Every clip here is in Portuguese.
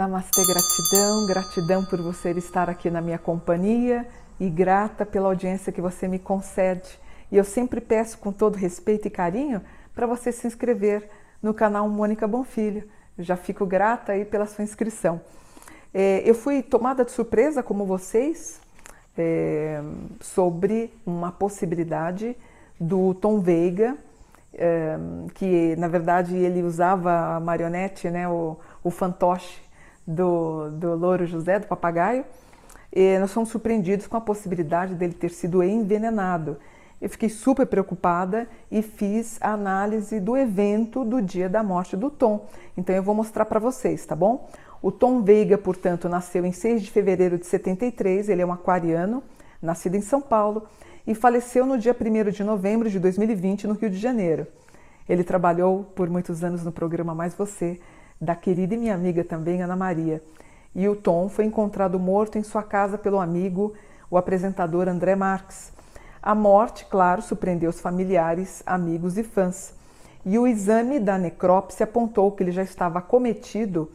Namastê, gratidão, gratidão por você estar aqui na minha companhia e grata pela audiência que você me concede. E eu sempre peço com todo respeito e carinho para você se inscrever no canal Mônica Bonfilho. Já fico grata aí pela sua inscrição. É, eu fui tomada de surpresa, como vocês, é, sobre uma possibilidade do Tom Veiga, é, que na verdade ele usava a marionete, né, o, o fantoche do, do Louro José, do papagaio, e nós fomos surpreendidos com a possibilidade dele ter sido envenenado. Eu fiquei super preocupada e fiz a análise do evento do dia da morte do Tom. Então eu vou mostrar para vocês, tá bom? O Tom Veiga, portanto, nasceu em 6 de fevereiro de 73, ele é um aquariano, nascido em São Paulo, e faleceu no dia 1 de novembro de 2020 no Rio de Janeiro. Ele trabalhou por muitos anos no programa Mais Você, da querida e minha amiga também, Ana Maria. E o Tom foi encontrado morto em sua casa pelo amigo, o apresentador André Marques. A morte, claro, surpreendeu os familiares, amigos e fãs. E o exame da necrópsia apontou que ele já estava acometido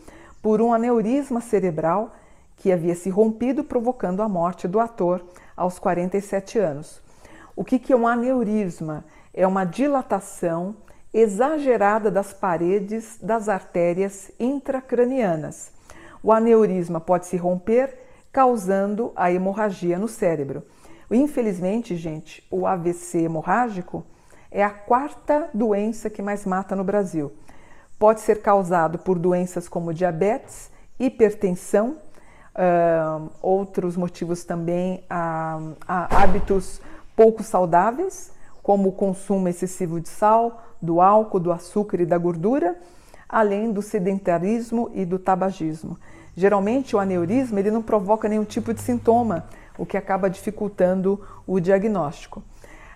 por um aneurisma cerebral que havia se rompido, provocando a morte do ator aos 47 anos. O que, é um aneurisma? É uma dilatação exagerada das paredes das artérias intracranianas. O aneurisma pode se romper, causando a hemorragia no cérebro. Infelizmente, gente, o AVC hemorrágico é a quarta doença que mais mata no Brasil. Pode ser causado por doenças como diabetes, hipertensão, uh, outros motivos também, uh, hábitos pouco saudáveis, como o consumo excessivo de sal, do álcool, do açúcar e da gordura, além do sedentarismo e do tabagismo. Geralmente o aneurisma ele não provoca nenhum tipo de sintoma, o que acaba dificultando o diagnóstico.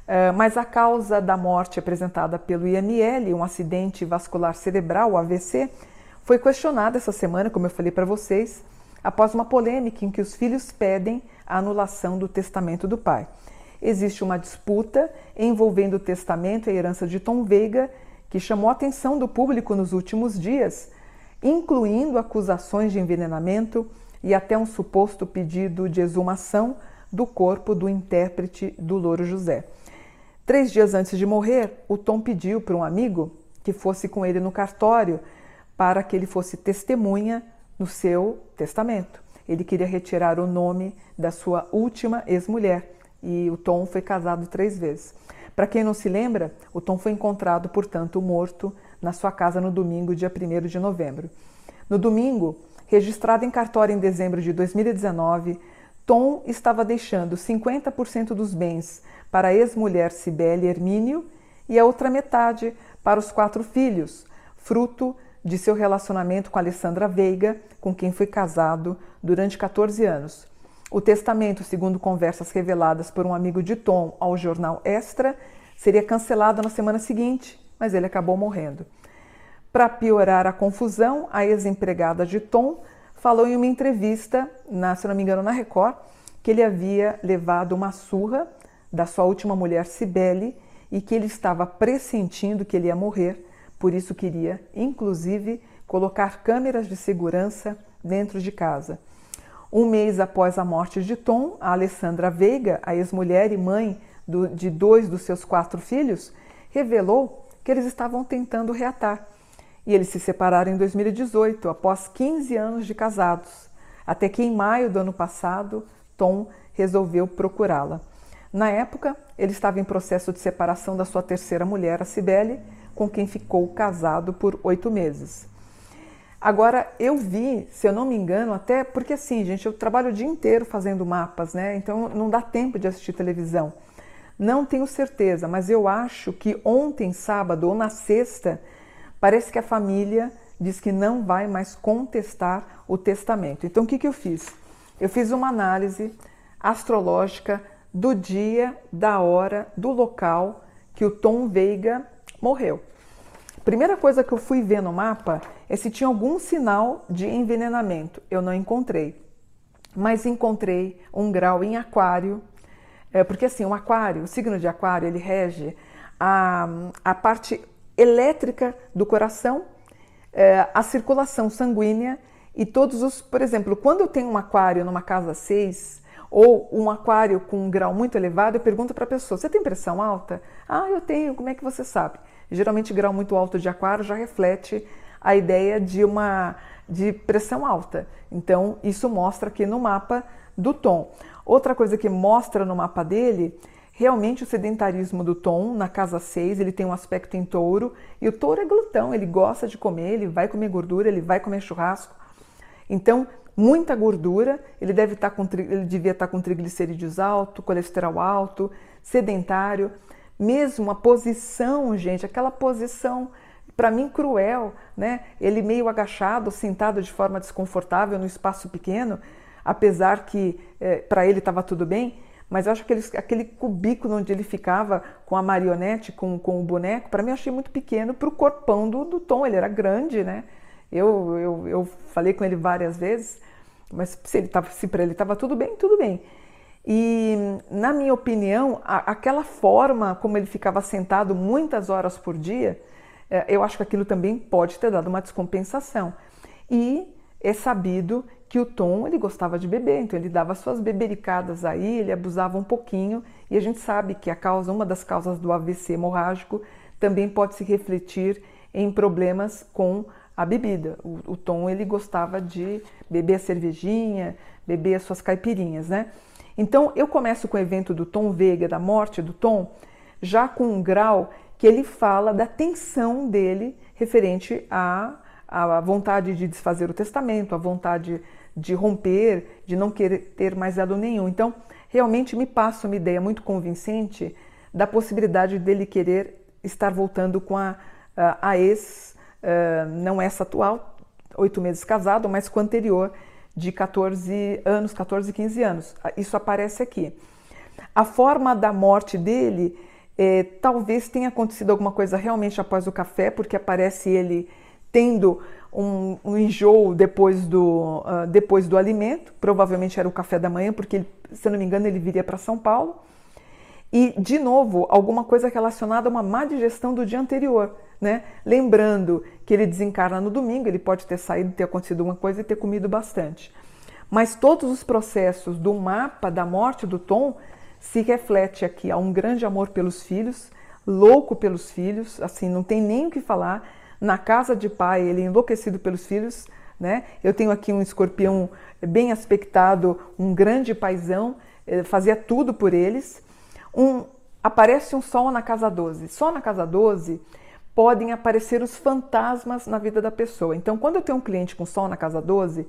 Uh, mas a causa da morte apresentada pelo IML, um acidente vascular cerebral, AVC, foi questionada essa semana, como eu falei para vocês, após uma polêmica em que os filhos pedem a anulação do testamento do pai existe uma disputa envolvendo o testamento e a herança de Tom Veiga, que chamou a atenção do público nos últimos dias, incluindo acusações de envenenamento e até um suposto pedido de exumação do corpo do intérprete do Louro José. Três dias antes de morrer, o Tom pediu para um amigo que fosse com ele no cartório para que ele fosse testemunha no seu testamento. Ele queria retirar o nome da sua última ex-mulher e o Tom foi casado três vezes. Para quem não se lembra, o Tom foi encontrado, portanto, morto na sua casa no domingo, dia 1 de novembro. No domingo, registrado em cartório em dezembro de 2019, Tom estava deixando 50% dos bens para a ex-mulher Cibele Hermínio e a outra metade para os quatro filhos, fruto de seu relacionamento com Alessandra Veiga, com quem foi casado durante 14 anos. O testamento, segundo conversas reveladas por um amigo de Tom ao jornal Extra, seria cancelado na semana seguinte, mas ele acabou morrendo. Para piorar a confusão, a ex-empregada de Tom falou em uma entrevista, na, se não me engano, na Record, que ele havia levado uma surra da sua última mulher, Cibele, e que ele estava pressentindo que ele ia morrer, por isso queria, inclusive, colocar câmeras de segurança dentro de casa. Um mês após a morte de Tom, a Alessandra Veiga, a ex-mulher e mãe do, de dois dos seus quatro filhos, revelou que eles estavam tentando reatar. E eles se separaram em 2018, após 15 anos de casados. Até que em maio do ano passado, Tom resolveu procurá-la. Na época, ele estava em processo de separação da sua terceira mulher, a Cibele, com quem ficou casado por oito meses. Agora, eu vi, se eu não me engano, até porque assim, gente, eu trabalho o dia inteiro fazendo mapas, né? Então não dá tempo de assistir televisão. Não tenho certeza, mas eu acho que ontem, sábado ou na sexta, parece que a família diz que não vai mais contestar o testamento. Então o que, que eu fiz? Eu fiz uma análise astrológica do dia, da hora, do local que o Tom Veiga morreu. Primeira coisa que eu fui ver no mapa é se tinha algum sinal de envenenamento. Eu não encontrei. mas encontrei um grau em aquário, é, porque assim, o aquário, o signo de aquário, ele rege a, a parte elétrica do coração, é, a circulação sanguínea e todos os, por exemplo, quando eu tenho um aquário numa casa 6 ou um aquário com um grau muito elevado, eu pergunto para a pessoa: "Você tem pressão alta?" "Ah, eu tenho". Como é que você sabe? Geralmente grau muito alto de aquário já reflete a ideia de uma de pressão alta. Então, isso mostra aqui no mapa do Tom. Outra coisa que mostra no mapa dele, realmente o sedentarismo do Tom, na casa 6, ele tem um aspecto em touro, e o touro é glutão, ele gosta de comer, ele vai comer gordura, ele vai comer churrasco. Então, muita gordura, ele deve estar tá com ele devia estar tá com triglicerídeos alto, colesterol alto, sedentário, mesmo a posição, gente, aquela posição para mim cruel, né? Ele meio agachado, sentado de forma desconfortável no espaço pequeno, apesar que é, para ele estava tudo bem, mas eu acho que aquele, cubículo onde ele ficava com a marionete, com, com o boneco, para mim eu achei muito pequeno para o corpão do, do Tom, ele era grande, né? Eu, eu, eu falei com ele várias vezes, mas se, ele tava, se para ele estava tudo bem, tudo bem. E, na minha opinião, a, aquela forma como ele ficava sentado muitas horas por dia, é, eu acho que aquilo também pode ter dado uma descompensação. E é sabido que o Tom ele gostava de beber, então ele dava suas bebericadas aí, ele abusava um pouquinho, e a gente sabe que a causa, uma das causas do AVC hemorrágico também pode se refletir em problemas com a bebida. O, o Tom ele gostava de beber a cervejinha, beber as suas caipirinhas, né? Então eu começo com o evento do Tom Veiga, da morte do Tom, já com um grau que ele fala da tensão dele referente à, à vontade de desfazer o testamento, à vontade de romper, de não querer ter mais dado nenhum. Então, realmente me passa uma ideia muito convincente da possibilidade dele querer estar voltando com a, a, a ex, uh, não essa atual, oito meses casado, mas com a anterior, de 14 anos, 14, 15 anos. Isso aparece aqui. A forma da morte dele é, talvez tenha acontecido alguma coisa realmente após o café, porque aparece ele tendo um, um enjoo depois do, uh, depois do alimento, provavelmente era o café da manhã, porque, ele, se não me engano, ele viria para São Paulo. E, de novo, alguma coisa relacionada a uma má digestão do dia anterior, né? Lembrando que ele desencarna no domingo, ele pode ter saído, ter acontecido alguma coisa e ter comido bastante. Mas todos os processos do mapa da morte do Tom se reflete aqui a um grande amor pelos filhos, louco pelos filhos, assim, não tem nem o que falar. Na casa de pai, ele é enlouquecido pelos filhos, né? Eu tenho aqui um escorpião bem aspectado, um grande paisão, eh, fazia tudo por eles. Um, aparece um sol na casa 12. Só na casa 12 podem aparecer os fantasmas na vida da pessoa. Então, quando eu tenho um cliente com sol na casa 12,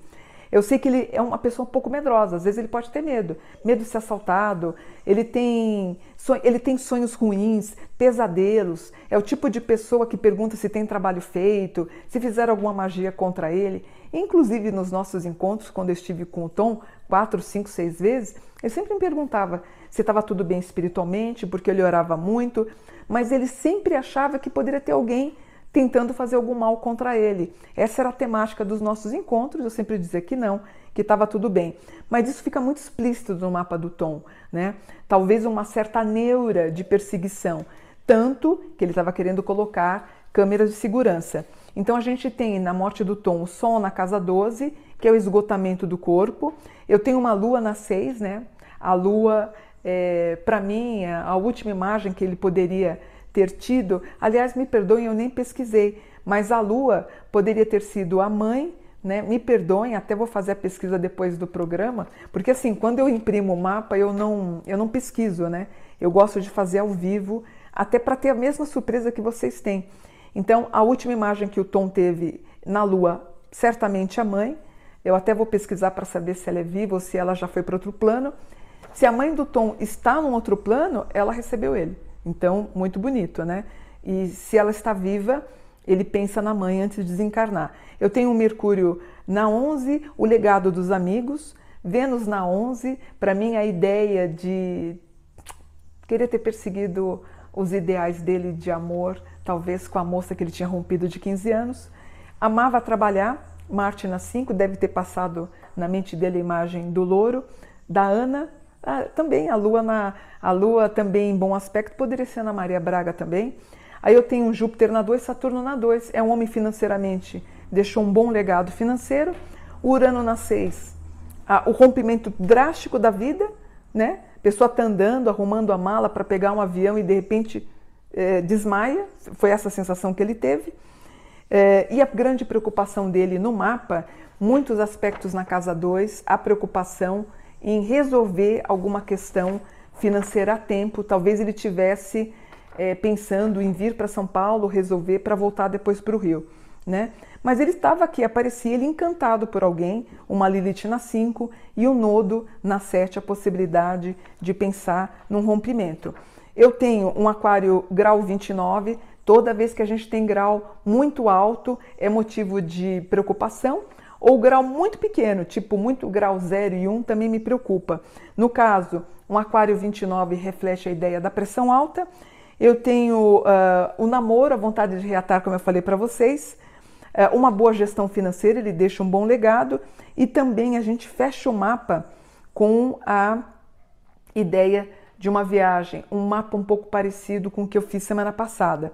eu sei que ele é uma pessoa um pouco medrosa, às vezes ele pode ter medo, medo de ser assaltado, ele tem, ele tem sonhos ruins, pesadelos, é o tipo de pessoa que pergunta se tem trabalho feito, se fizeram alguma magia contra ele. Inclusive nos nossos encontros, quando eu estive com o Tom, quatro, cinco, seis vezes, ele sempre me perguntava se estava tudo bem espiritualmente, porque ele orava muito, mas ele sempre achava que poderia ter alguém tentando fazer algum mal contra ele. Essa era a temática dos nossos encontros, eu sempre dizia que não, que estava tudo bem. Mas isso fica muito explícito no mapa do Tom, né? Talvez uma certa neura de perseguição, tanto que ele estava querendo colocar câmeras de segurança. Então a gente tem na morte do Tom o Sol na casa 12, que é o esgotamento do corpo. Eu tenho uma lua na 6, né? A lua, é, para mim, a última imagem que ele poderia ter tido, aliás, me perdoem, eu nem pesquisei, mas a Lua poderia ter sido a mãe, né? Me perdoem, até vou fazer a pesquisa depois do programa, porque assim, quando eu imprimo o mapa, eu não, eu não pesquiso, né? Eu gosto de fazer ao vivo, até para ter a mesma surpresa que vocês têm. Então, a última imagem que o Tom teve na Lua, certamente a mãe. Eu até vou pesquisar para saber se ela é viva ou se ela já foi para outro plano. Se a mãe do Tom está num outro plano, ela recebeu ele. Então, muito bonito, né? E se ela está viva, ele pensa na mãe antes de desencarnar. Eu tenho o Mercúrio na 11, o legado dos amigos, Vênus na 11, para mim a ideia de querer ter perseguido os ideais dele de amor, talvez com a moça que ele tinha rompido de 15 anos. Amava trabalhar, Marte na 5, deve ter passado na mente dele a imagem do louro. Da Ana, ah, também a Lua na a Lua também em bom aspecto, poderia ser Ana Maria Braga também. Aí eu tenho Júpiter na 2, Saturno na 2. É um homem financeiramente, deixou um bom legado financeiro. Urano na 6, ah, o rompimento drástico da vida, né? Pessoa está andando, arrumando a mala para pegar um avião e de repente é, desmaia. Foi essa a sensação que ele teve. É, e a grande preocupação dele no mapa, muitos aspectos na casa 2, a preocupação em resolver alguma questão financeira a tempo. Talvez ele tivesse é, pensando em vir para São Paulo, resolver para voltar depois para o Rio, né? Mas ele estava aqui, aparecia ele encantado por alguém, uma Lilith na 5 e o um nodo na 7, a possibilidade de pensar num rompimento. Eu tenho um aquário grau 29, toda vez que a gente tem grau muito alto é motivo de preocupação, ou grau muito pequeno, tipo muito grau 0 e 1, também me preocupa. No caso, um aquário 29 reflete a ideia da pressão alta. Eu tenho uh, o namoro, a vontade de reatar, como eu falei para vocês, uh, uma boa gestão financeira, ele deixa um bom legado, e também a gente fecha o mapa com a ideia de uma viagem, um mapa um pouco parecido com o que eu fiz semana passada.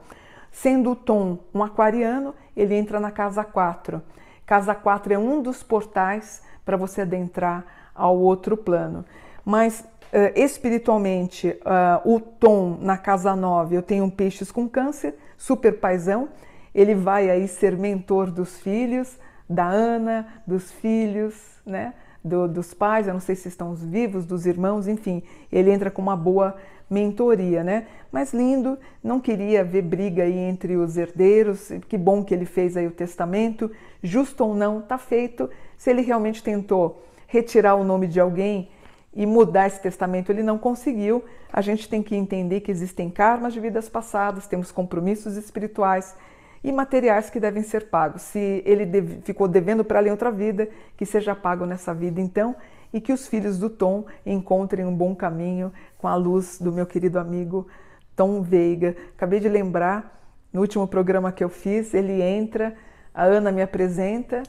Sendo o Tom um aquariano, ele entra na casa 4. Casa 4 é um dos portais para você adentrar ao outro plano. Mas uh, espiritualmente, uh, o Tom na casa 9, eu tenho um peixes com câncer, super paisão. Ele vai aí ser mentor dos filhos, da Ana, dos filhos, né? Do, dos pais, eu não sei se estão vivos, dos irmãos, enfim, ele entra com uma boa mentoria, né? Mas lindo, não queria ver briga aí entre os herdeiros, que bom que ele fez aí o testamento, justo ou não, tá feito. Se ele realmente tentou retirar o nome de alguém e mudar esse testamento, ele não conseguiu. A gente tem que entender que existem karmas de vidas passadas, temos compromissos espirituais e materiais que devem ser pagos. Se ele deve, ficou devendo para em outra vida, que seja pago nessa vida então, e que os filhos do Tom encontrem um bom caminho com a luz do meu querido amigo Tom Veiga. Acabei de lembrar, no último programa que eu fiz, ele entra, a Ana me apresenta,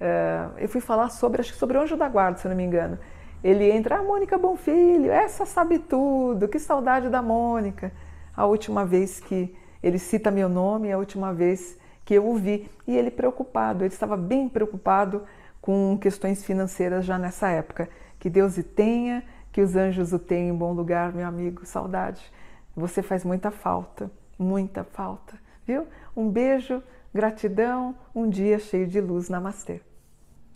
uh, eu fui falar sobre, acho que sobre o Anjo da Guarda, se eu não me engano. Ele entra, ah, Mônica Bonfilho, essa sabe tudo, que saudade da Mônica. A última vez que ele cita meu nome a última vez que eu o vi e ele preocupado, ele estava bem preocupado com questões financeiras já nessa época. Que Deus o tenha, que os anjos o tenham em bom lugar, meu amigo. Saudade. Você faz muita falta, muita falta, viu? Um beijo, gratidão, um dia cheio de luz. Namastê.